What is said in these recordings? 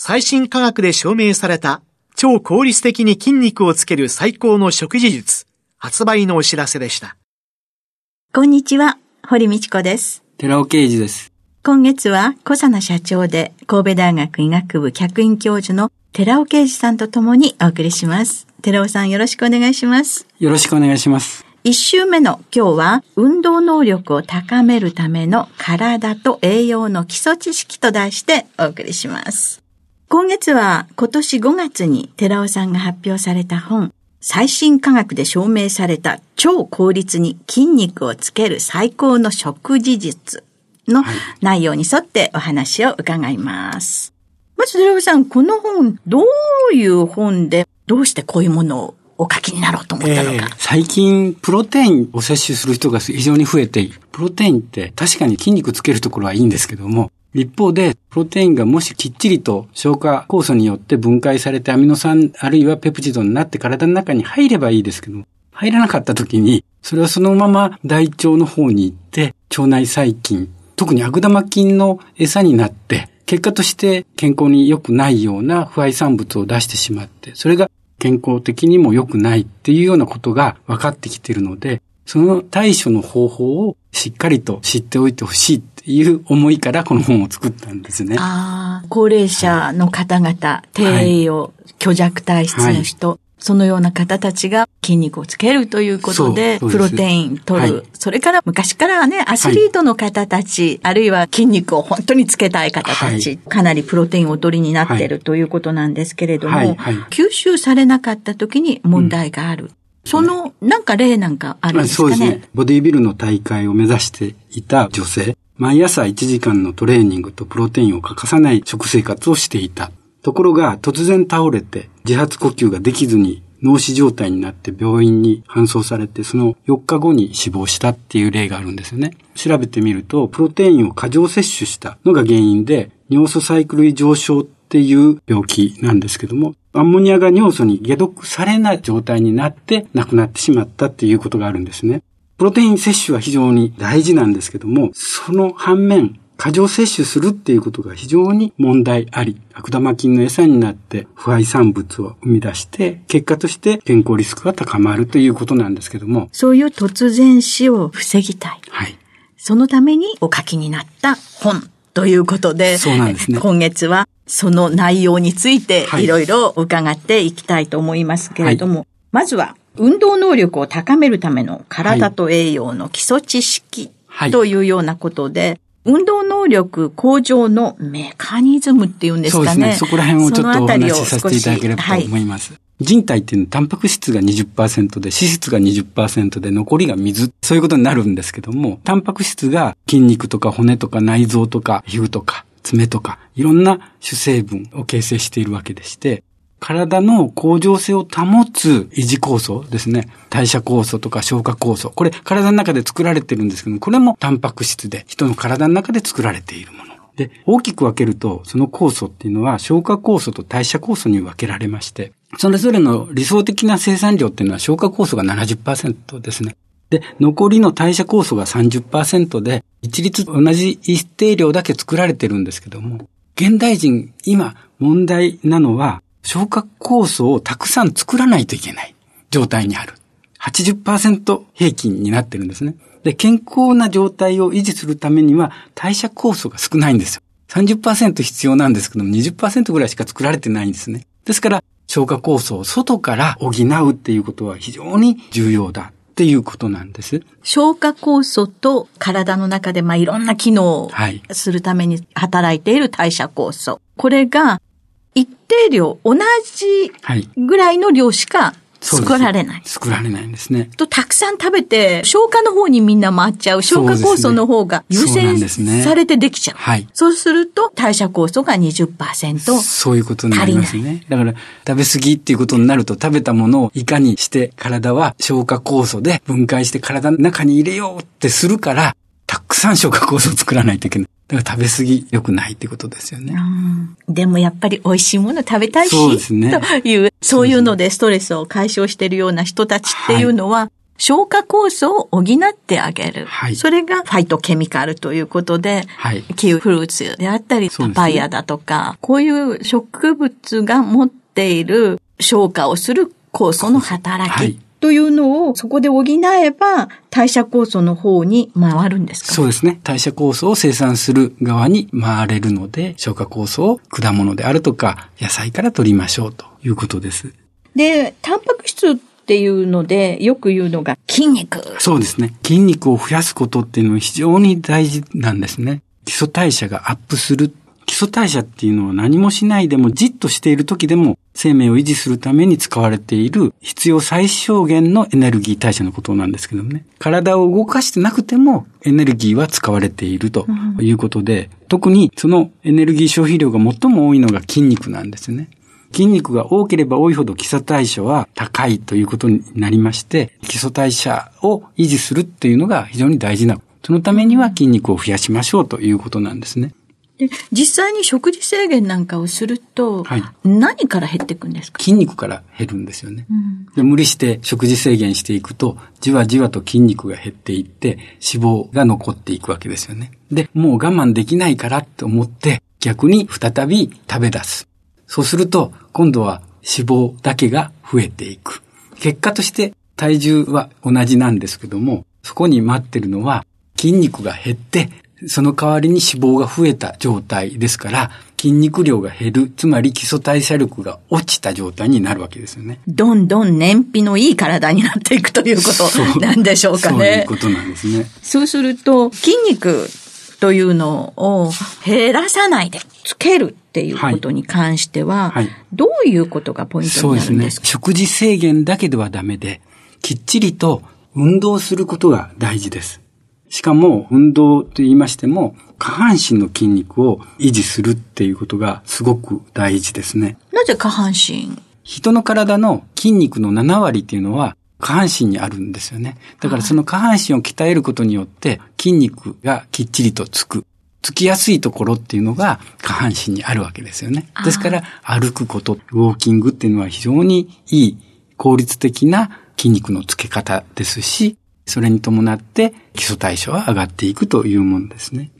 最新科学で証明された超効率的に筋肉をつける最高の食事術、発売のお知らせでした。こんにちは、堀道子です。寺尾啓治です。今月は小佐奈社長で神戸大学医学部客員教授の寺尾啓治さんと共にお送りします。寺尾さんよろしくお願いします。よろしくお願いします。一週目の今日は運動能力を高めるための体と栄養の基礎知識と題してお送りします。今月は今年5月に寺尾さんが発表された本、最新科学で証明された超効率に筋肉をつける最高の食事術の内容に沿ってお話を伺います。まず、寺尾さん、この本、どういう本で、どうしてこういうものをお書きになろうと思ったのか、えー、最近、プロテインを摂取する人が非常に増えている。プロテインって確かに筋肉つけるところはいいんですけども、一方で、プロテインがもしきっちりと消化酵素によって分解されてアミノ酸あるいはペプチドになって体の中に入ればいいですけど、入らなかった時に、それはそのまま大腸の方に行って、腸内細菌、特に悪玉菌の餌になって、結果として健康に良くないような不愛産物を出してしまって、それが健康的にも良くないっていうようなことが分かってきているので、その対処の方法をしっかりと知っておいてほしいっていう思いからこの本を作ったんですね。ああ、高齢者の方々、はい、低栄養、虚弱体質の人、はいそのような方たちが筋肉をつけるということで、プロテイン取る、はい。それから昔からはね、アスリートの方たち、はい、あるいは筋肉を本当につけたい方たち、はい、かなりプロテインをお取りになっているということなんですけれども、吸収されなかった時に問題がある。うん、その、なんか例なんかあるんですかね、そうですね。ボディビルの大会を目指していた女性、毎朝1時間のトレーニングとプロテインを欠かさない食生活をしていた。ところが突然倒れて自発呼吸ができずに脳死状態になって病院に搬送されて、その4日後に死亡したっていう例があるんですよね。調べてみると、プロテインを過剰摂取したのが原因で、尿素サイクル異常症っていう病気なんですけども、アンモニアが尿素に解毒されない状態になって亡くなってしまったっていうことがあるんですね。プロテイン摂取は非常に大事なんですけども、その反面、過剰摂取するっていうことが非常に問題あり、悪玉菌の餌になって不愛産物を生み出して、結果として健康リスクが高まるということなんですけども。そういう突然死を防ぎたい。はい。そのためにお書きになった本ということで、そうなんですね。今月はその内容についていろいろ伺っていきたいと思いますけれども、はい、まずは運動能力を高めるための体と栄養の基礎知識というようなことで、運動能力向上のメカニズムっていうんですかね。そうですね。そこら辺をちょっとお話しさせていただければと思います。人体っていうのはタンパク質が20%で、脂質が20%で、残りが水。そういうことになるんですけども、タンパク質が筋肉とか骨とか内臓とか皮膚とか爪とか、いろんな主成分を形成しているわけでして、体の向上性を保つ維持酵素ですね。代謝酵素とか消化酵素。これ体の中で作られてるんですけどもこれもタンパク質で人の体の中で作られているもの。で、大きく分けると、その酵素っていうのは消化酵素と代謝酵素に分けられまして、それぞれの理想的な生産量っていうのは消化酵素が70%ですね。で、残りの代謝酵素が30%で、一律同じ一定量だけ作られてるんですけども、現代人、今問題なのは、消化酵素をたくさん作らないといけない状態にある。80%平均になってるんですね。で、健康な状態を維持するためには代謝酵素が少ないんですよ。30%必要なんですけども、20%ぐらいしか作られてないんですね。ですから、消化酵素を外から補うっていうことは非常に重要だっていうことなんです。消化酵素と体の中でまあいろんな機能をするために働いている代謝酵素。これが一定量、同じぐらいの量しか作られない。作られないんですね。と、たくさん食べて、消化の方にみんな回っちゃう。消化酵素の方が優先されてできちゃう。うね、はい。そうすると、代謝酵素が20%。そういうことになりますね。だから、食べ過ぎっていうことになると、食べたものをいかにして体は消化酵素で分解して体の中に入れようってするから、たくさん消化酵素を作らないといけない。だから食べ過ぎ良くないってことですよね。でもやっぱり美味しいもの食べたいし、そうですね。という、そういうのでストレスを解消しているような人たちっていうのは、はい消化酵素を補ってあげる。はい、それがファイトケミカルということで、はい、キウフルーツであったり、パパイヤだとか、ね、こういう植物が持っている消化をする酵素の働き。はいというのをそこで補えば代謝酵素の方に回るんですか？そうですね。代謝酵素を生産する側に回れるので、消化酵素を果物であるとか野菜から取りましょうということです。で、タンパク質っていうので、よく言うのが筋肉。そうですね。筋肉を増やすことっていうのは非常に大事なんですね。基礎代謝がアップする基礎代謝っていうのは何もしないでもじっとしている時でも生命を維持するために使われている必要最小限のエネルギー代謝のことなんですけどもね。体を動かしてなくてもエネルギーは使われているということで、うん、特にそのエネルギー消費量が最も多いのが筋肉なんですね。筋肉が多ければ多いほど基礎代謝は高いということになりまして、基礎代謝を維持するっていうのが非常に大事な。そのためには筋肉を増やしましょうということなんですね。で、実際に食事制限なんかをすると、はい、何から減っていくんですか？筋肉から減るんですよね、うん、で。無理して食事制限していくと、じわじわと筋肉が減っていって、脂肪が残っていくわけですよね。で、もう我慢できないからって思って、逆に再び食べ出す。そうすると、今度は脂肪だけが増えていく。結果として体重は同じなんですけども、そこに待ってるのは筋肉が減ってその代わりに脂肪が増えた状態ですから、筋肉量が減る、つまり基礎代謝力が落ちた状態になるわけですよね。どんどん燃費のいい体になっていくということなんでしょうかね。そういうことなんですね。そうすると、筋肉というのを減らさないでつけるっていうことに関しては、はいはい、どういうことがポイントになるんですか？そうですね。食事制限だけではダメで、きっちりと運動することが大事です。しかも、運動と言いましても、下半身の筋肉を維持するっていうことがすごく大事ですね。なぜ下半身？人の体の筋肉の7割っていうのは下半身にあるんですよね。だからその下半身を鍛えることによって筋肉がきっちりとつく。つきやすいところっていうのが下半身にあるわけですよね。ですから歩くこと、ウォーキングっていうのは非常にいい効率的な筋肉のつけ方ですし、それに伴って基礎代謝は上がっていくというものですね。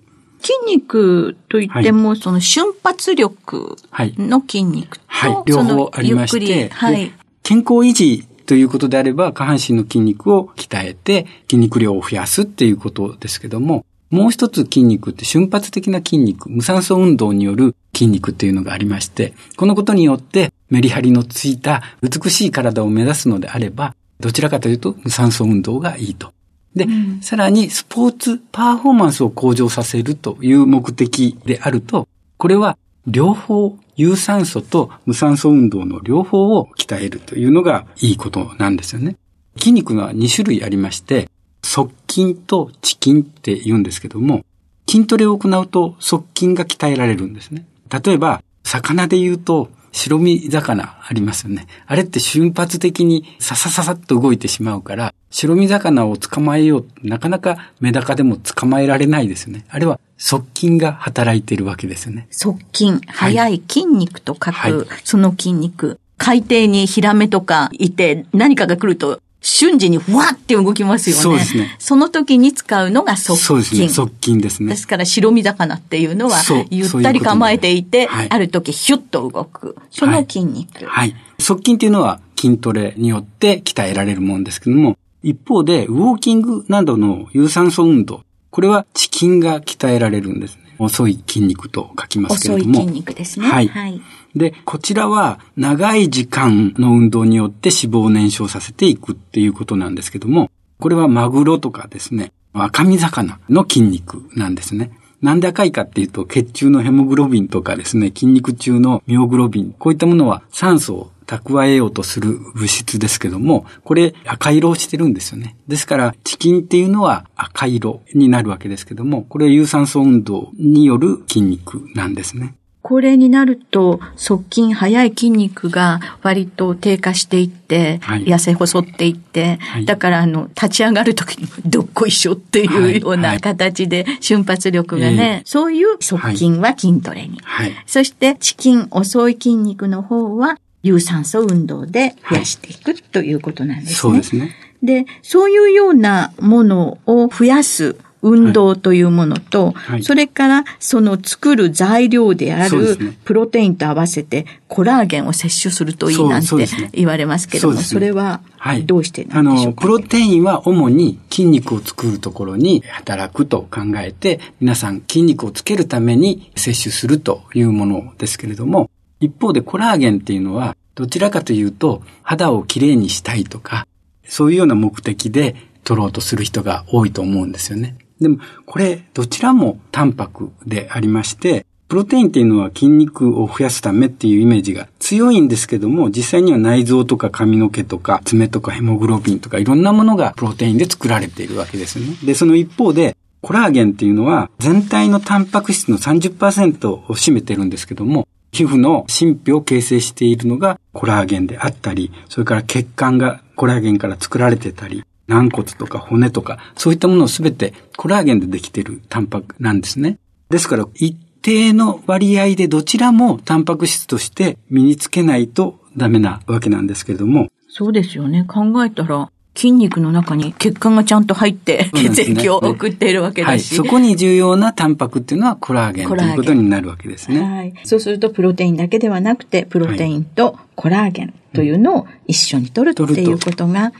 筋肉といっても、はい、その瞬発力の筋肉と、はい、はい、両方ありまして、はい、健康維持ということであれば、下半身の筋肉を鍛えて筋肉量を増やすっていうことですけども、もう一つ筋肉って瞬発的な筋肉、無酸素運動による筋肉っていうのがありまして、このことによってメリハリのついた美しい体を目指すのであれば、どちらかというと無酸素運動がいいと。で、うん、さらにスポーツパフォーマンスを向上させるという目的であると、これは両方有酸素と無酸素運動の両方を鍛えるというのがいいことなんですよね。筋肉が2種類ありまして、側筋と遅筋って言うんですけども、筋トレを行うと側筋が鍛えられるんですね。例えば、魚で言うと、白身魚ありますよね。あれって瞬発的にささささっと動いてしまうから、白身魚を捕まえようなかなかメダカでも捕まえられないですよね。あれは側筋が働いているわけですよね。側筋。速い筋肉と書く、はい、その筋肉。海底にヒラメとかいて何かが来ると瞬時にふわって動きますよね。そうですね。その時に使うのが側筋。そうですね。側筋ですね。ですから白身魚っていうのは、ゆったり構えていて、はい、ある時ヒュッと動く。その筋肉。はい。側筋っていうのは筋トレによって鍛えられるもんですけども、一方で、ウォーキングなどの有酸素運動、これはチキンが鍛えられるんですね。遅い筋肉と書きますけれども。遅い筋肉ですね。はい。はい、で、こちらは長い時間の運動によって脂肪を燃焼させていくっていうことなんですけども、これはマグロとかですね、赤身魚の筋肉なんですね。なんで赤いかっていうと、血中のヘモグロビンとかですね、筋肉中のミオグロビン、こういったものは酸素を蓄えようとする物質ですけども、これ赤色をしてるんですよね。ですから、チキンっていうのは赤色になるわけですけども、これは有酸素運動による筋肉なんですね。高齢になると、側筋、速い筋肉が割と低下していって、はい、痩せ細っていって、はい、だからあの、立ち上がるときにどっこいしょっていうような形で瞬発力がね、はい、そういう側筋は筋トレに。そしてチキン、遅い筋肉の方は有酸素運動で増やしていくということなんですね。そうですね。で、そういうようなものを増やす運動というものと、はい。はい、それからその作る材料であるプロテインと合わせてコラーゲンを摂取するといいなんて言われますけども、そ、ね,、それはどうしてなんでしょうか、あの、プロテインは主に筋肉を作るところに働くと考えて、皆さん筋肉をつけるために摂取するというものですけれども、一方でコラーゲンっていうのはどちらかというと肌をきれいにしたいとか、そういうような目的で取ろうとする人が多いと思うんですよね。でも、これ、どちらもタンパクでありまして、プロテインっていうのは筋肉を増やすためっていうイメージが強いんですけども、実際には内臓とか髪の毛とか爪とかヘモグロビンとかいろんなものがプロテインで作られているわけですよね。で、その一方で、コラーゲンっていうのは全体のタンパク質の30%を占めてるんですけども、皮膚の神秘を形成しているのがコラーゲンであったり、それから血管がコラーゲンから作られてたり、軟骨とか骨とか、そういったものをすべてコラーゲンでできているタンパクなんですね。ですから、一定の割合でどちらもタンパク質として身につけないとダメなわけなんですけれども。そうですよね。考えたら、筋肉の中に血管がちゃんと入って、血液を送っているわけだし、はい。そこに重要なタンパクっていうのはコラーゲンということになるわけですね。はい。そうするとプロテインだけではなくて、プロテインとコラーゲンというのを一緒に取るっていうことが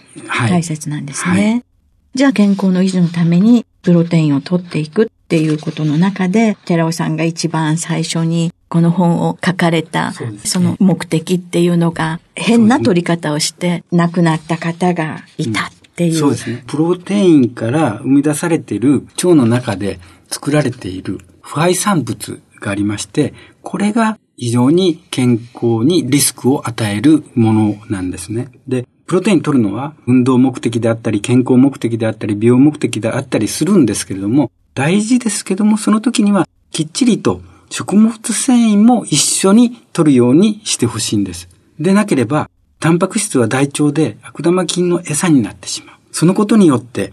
大切なんですね。はいはい、じゃあ健康の維持のためにプロテインを取っていくっていうことの中で、寺尾さんが一番最初にこの本を書かれた、その目的っていうのが変な取り方をして亡くなった方がいたっていう。そうですね。プロテインから生み出されている腸の中で作られている腐敗産物がありまして、これが非常に健康にリスクを与えるものなんですね。で、プロテイン取るのは運動目的であったり、健康目的であったり、美容目的であったりするんですけれども、大事ですけども、その時にはきっちりと食物繊維も一緒に取るようにしてほしいんです。でなければ、タンパク質は大腸で悪玉菌の餌になってしまう。そのことによって、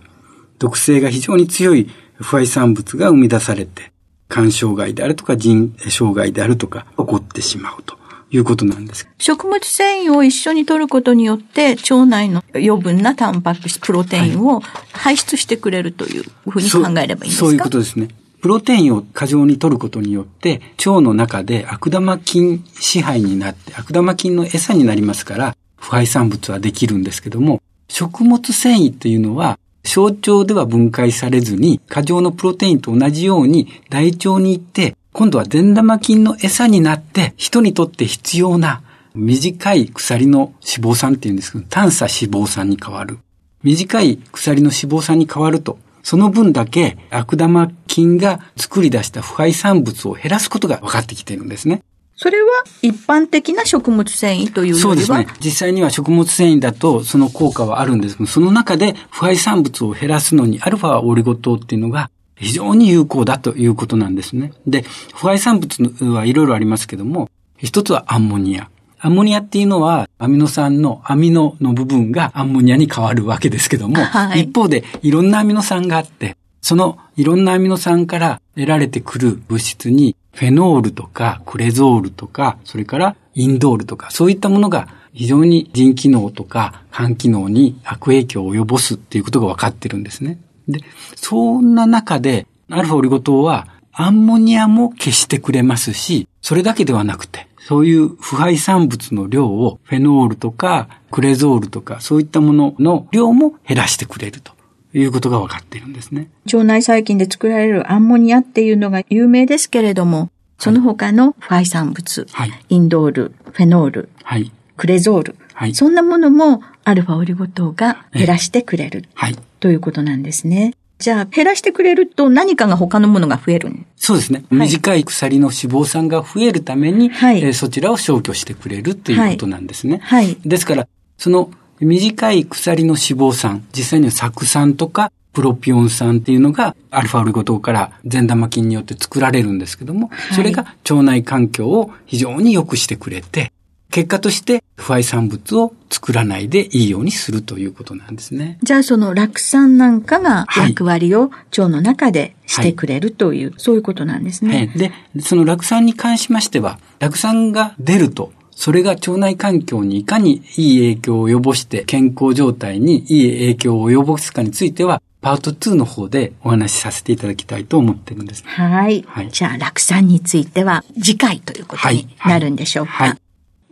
毒性が非常に強い不敗産物が生み出されて、肝障害であるとか腎障害であるとか起こってしまうと。いうことなんです。食物繊維を一緒に摂ることによって、腸内の余分なタンパク質、プロテインを排出してくれるというふうに考えればいいんですか、そういうことですね。プロテインを過剰に摂ることによって、腸の中で悪玉菌支配になって、悪玉菌の餌になりますから、腐敗産物はできるんですけども、食物繊維っていうのは、小腸では分解されずに、過剰のプロテインと同じように大腸に行って、今度は善玉菌の餌になって、人にとって必要な短い鎖の脂肪酸っていうんですけど、短鎖脂肪酸に変わる。短い鎖の脂肪酸に変わると、その分だけ悪玉菌が作り出した腐敗産物を減らすことが分かってきているんですね。それは一般的な食物繊維というよりは？そうですね。実際には食物繊維だとその効果はあるんですけど、その中で腐敗産物を減らすのにアルファオリゴ糖っていうのが非常に有効だということなんですね。で、腐敗産物はいろいろありますけども、一つはアンモニア。アンモニアっていうのはアミノ酸のアミノの部分がアンモニアに変わるわけですけども、はい、一方でいろんなアミノ酸があって、そのいろんなアミノ酸から得られてくる物質にフェノールとかクレゾールとか、それからインドールとか、そういったものが非常に腎機能とか肝機能に悪影響を及ぼすっていうことが分かってるんですね。で、そんな中で、アルファオリゴ糖はアンモニアも消してくれますし、それだけではなくて、そういう腐敗産物の量をフェノールとかクレゾールとかそういったものの量も減らしてくれると。いうことが分かっているんですね。腸内細菌で作られるアンモニアっていうのが有名ですけれども、その他のファイ産物、はい、インドール、フェノール、はい、クレゾール、はい、そんなものもアルファオリゴ糖が減らしてくれる、はい、ということなんですね。じゃあ、減らしてくれると何かが他のものが増えるそうですね。短い鎖の脂肪酸が増えるために、はい、えー、そちらを消去してくれるということなんですね。はい。ですから、その短い鎖の脂肪酸、実際には酢酸とかプロピオン酸っていうのがアルファオリゴ糖から善玉菌によって作られるんですけども、それが腸内環境を非常に良くしてくれて、結果として不愛産物を作らないでいいようにするということなんですね。じゃあその酪酸なんかが役割を腸の中でしてくれるという、はい、そういうことなんですね。で、その酪酸に関しましては、酪酸が出るとそれが腸内環境にいかにいい影響を及ぼして健康状態にいい影響を及ぼすかについては、パート2の方でお話しさせていただきたいと思ってるんです。はい。はい、じゃあ、酪酸については次回ということになるんでしょうか。はいはい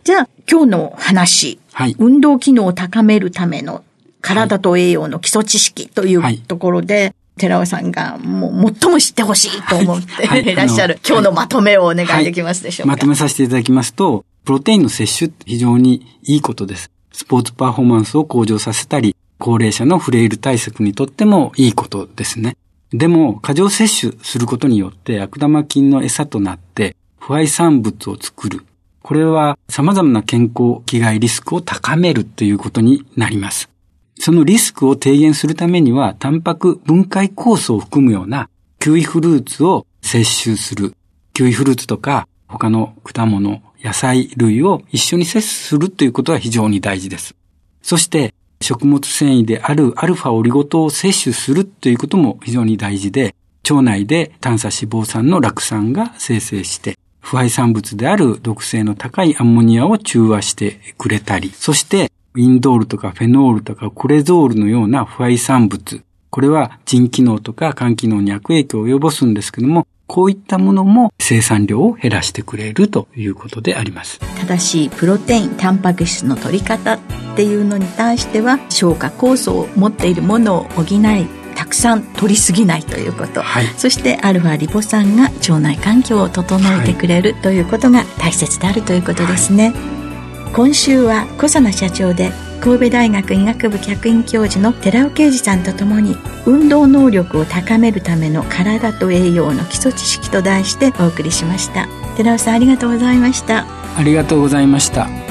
じゃあ、今日の話。はい。運動機能を高めるための体と栄養の基礎知識というところで、はい、寺尾さんがもう最も知ってほしいと思ってはい、いらっしゃる、今日のまとめをお願いできますでしょうか、まとめさせていただきますと、プロテインの摂取って非常にいいことです。スポーツパフォーマンスを向上させたり、高齢者のフレイル対策にとってもいいことですね。でも、過剰摂取することによって悪玉菌の餌となって、不愛産物を作る。これは様々な健康危害リスクを高めるということになります。そのリスクを低減するためには、タンパク分解酵素を含むようなキウイフルーツを摂取する。キウイフルーツとか他の果物、野菜類を一緒に摂取するということは非常に大事です。そして、食物繊維であるアルファオリゴ糖を摂取するということも非常に大事で、腸内で短鎖脂肪酸の酪酸が生成して、腐敗産物である毒性の高いアンモニアを中和してくれたり、そしてインドールとかフェノールとかクレゾールのような腐敗産物、これは腎機能とか肝機能に悪影響を及ぼすんですけども、こういったものも生産量を減らしてくれるということであります。正しいプロテイン、タンパク質の取り方っていうのに対しては、消化酵素を持っているものを補い、たくさん取りすぎないということ、はい、そしてアルファリポ酸が腸内環境を整えてくれるということが大切であるということですね、はい、今週は小佐奈社長で神戸大学医学部客員教授の寺尾啓二さんとともに運動能力を高めるための体と栄養の基礎知識と題してお送りしました。寺尾さんありがとうございました。ありがとうございました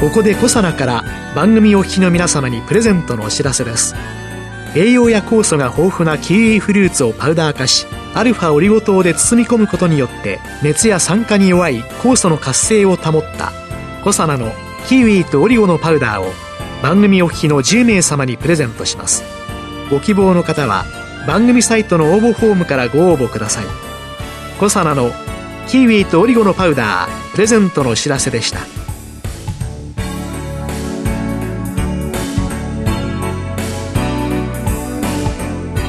ここでコサナから番組お聞きの皆様にプレゼントのお知らせです。栄養や酵素が豊富なキウイフルーツをパウダー化しアルファオリゴ糖で包み込むことによって熱や酸化に弱い酵素の活性を保ったコサナのキウイとオリゴのパウダーを番組お聞きの10名様にプレゼントします。ご希望の方は番組サイトの応募フォームからご応募ください。コサナのキウイとオリゴのパウダープレゼントのお知らせでした。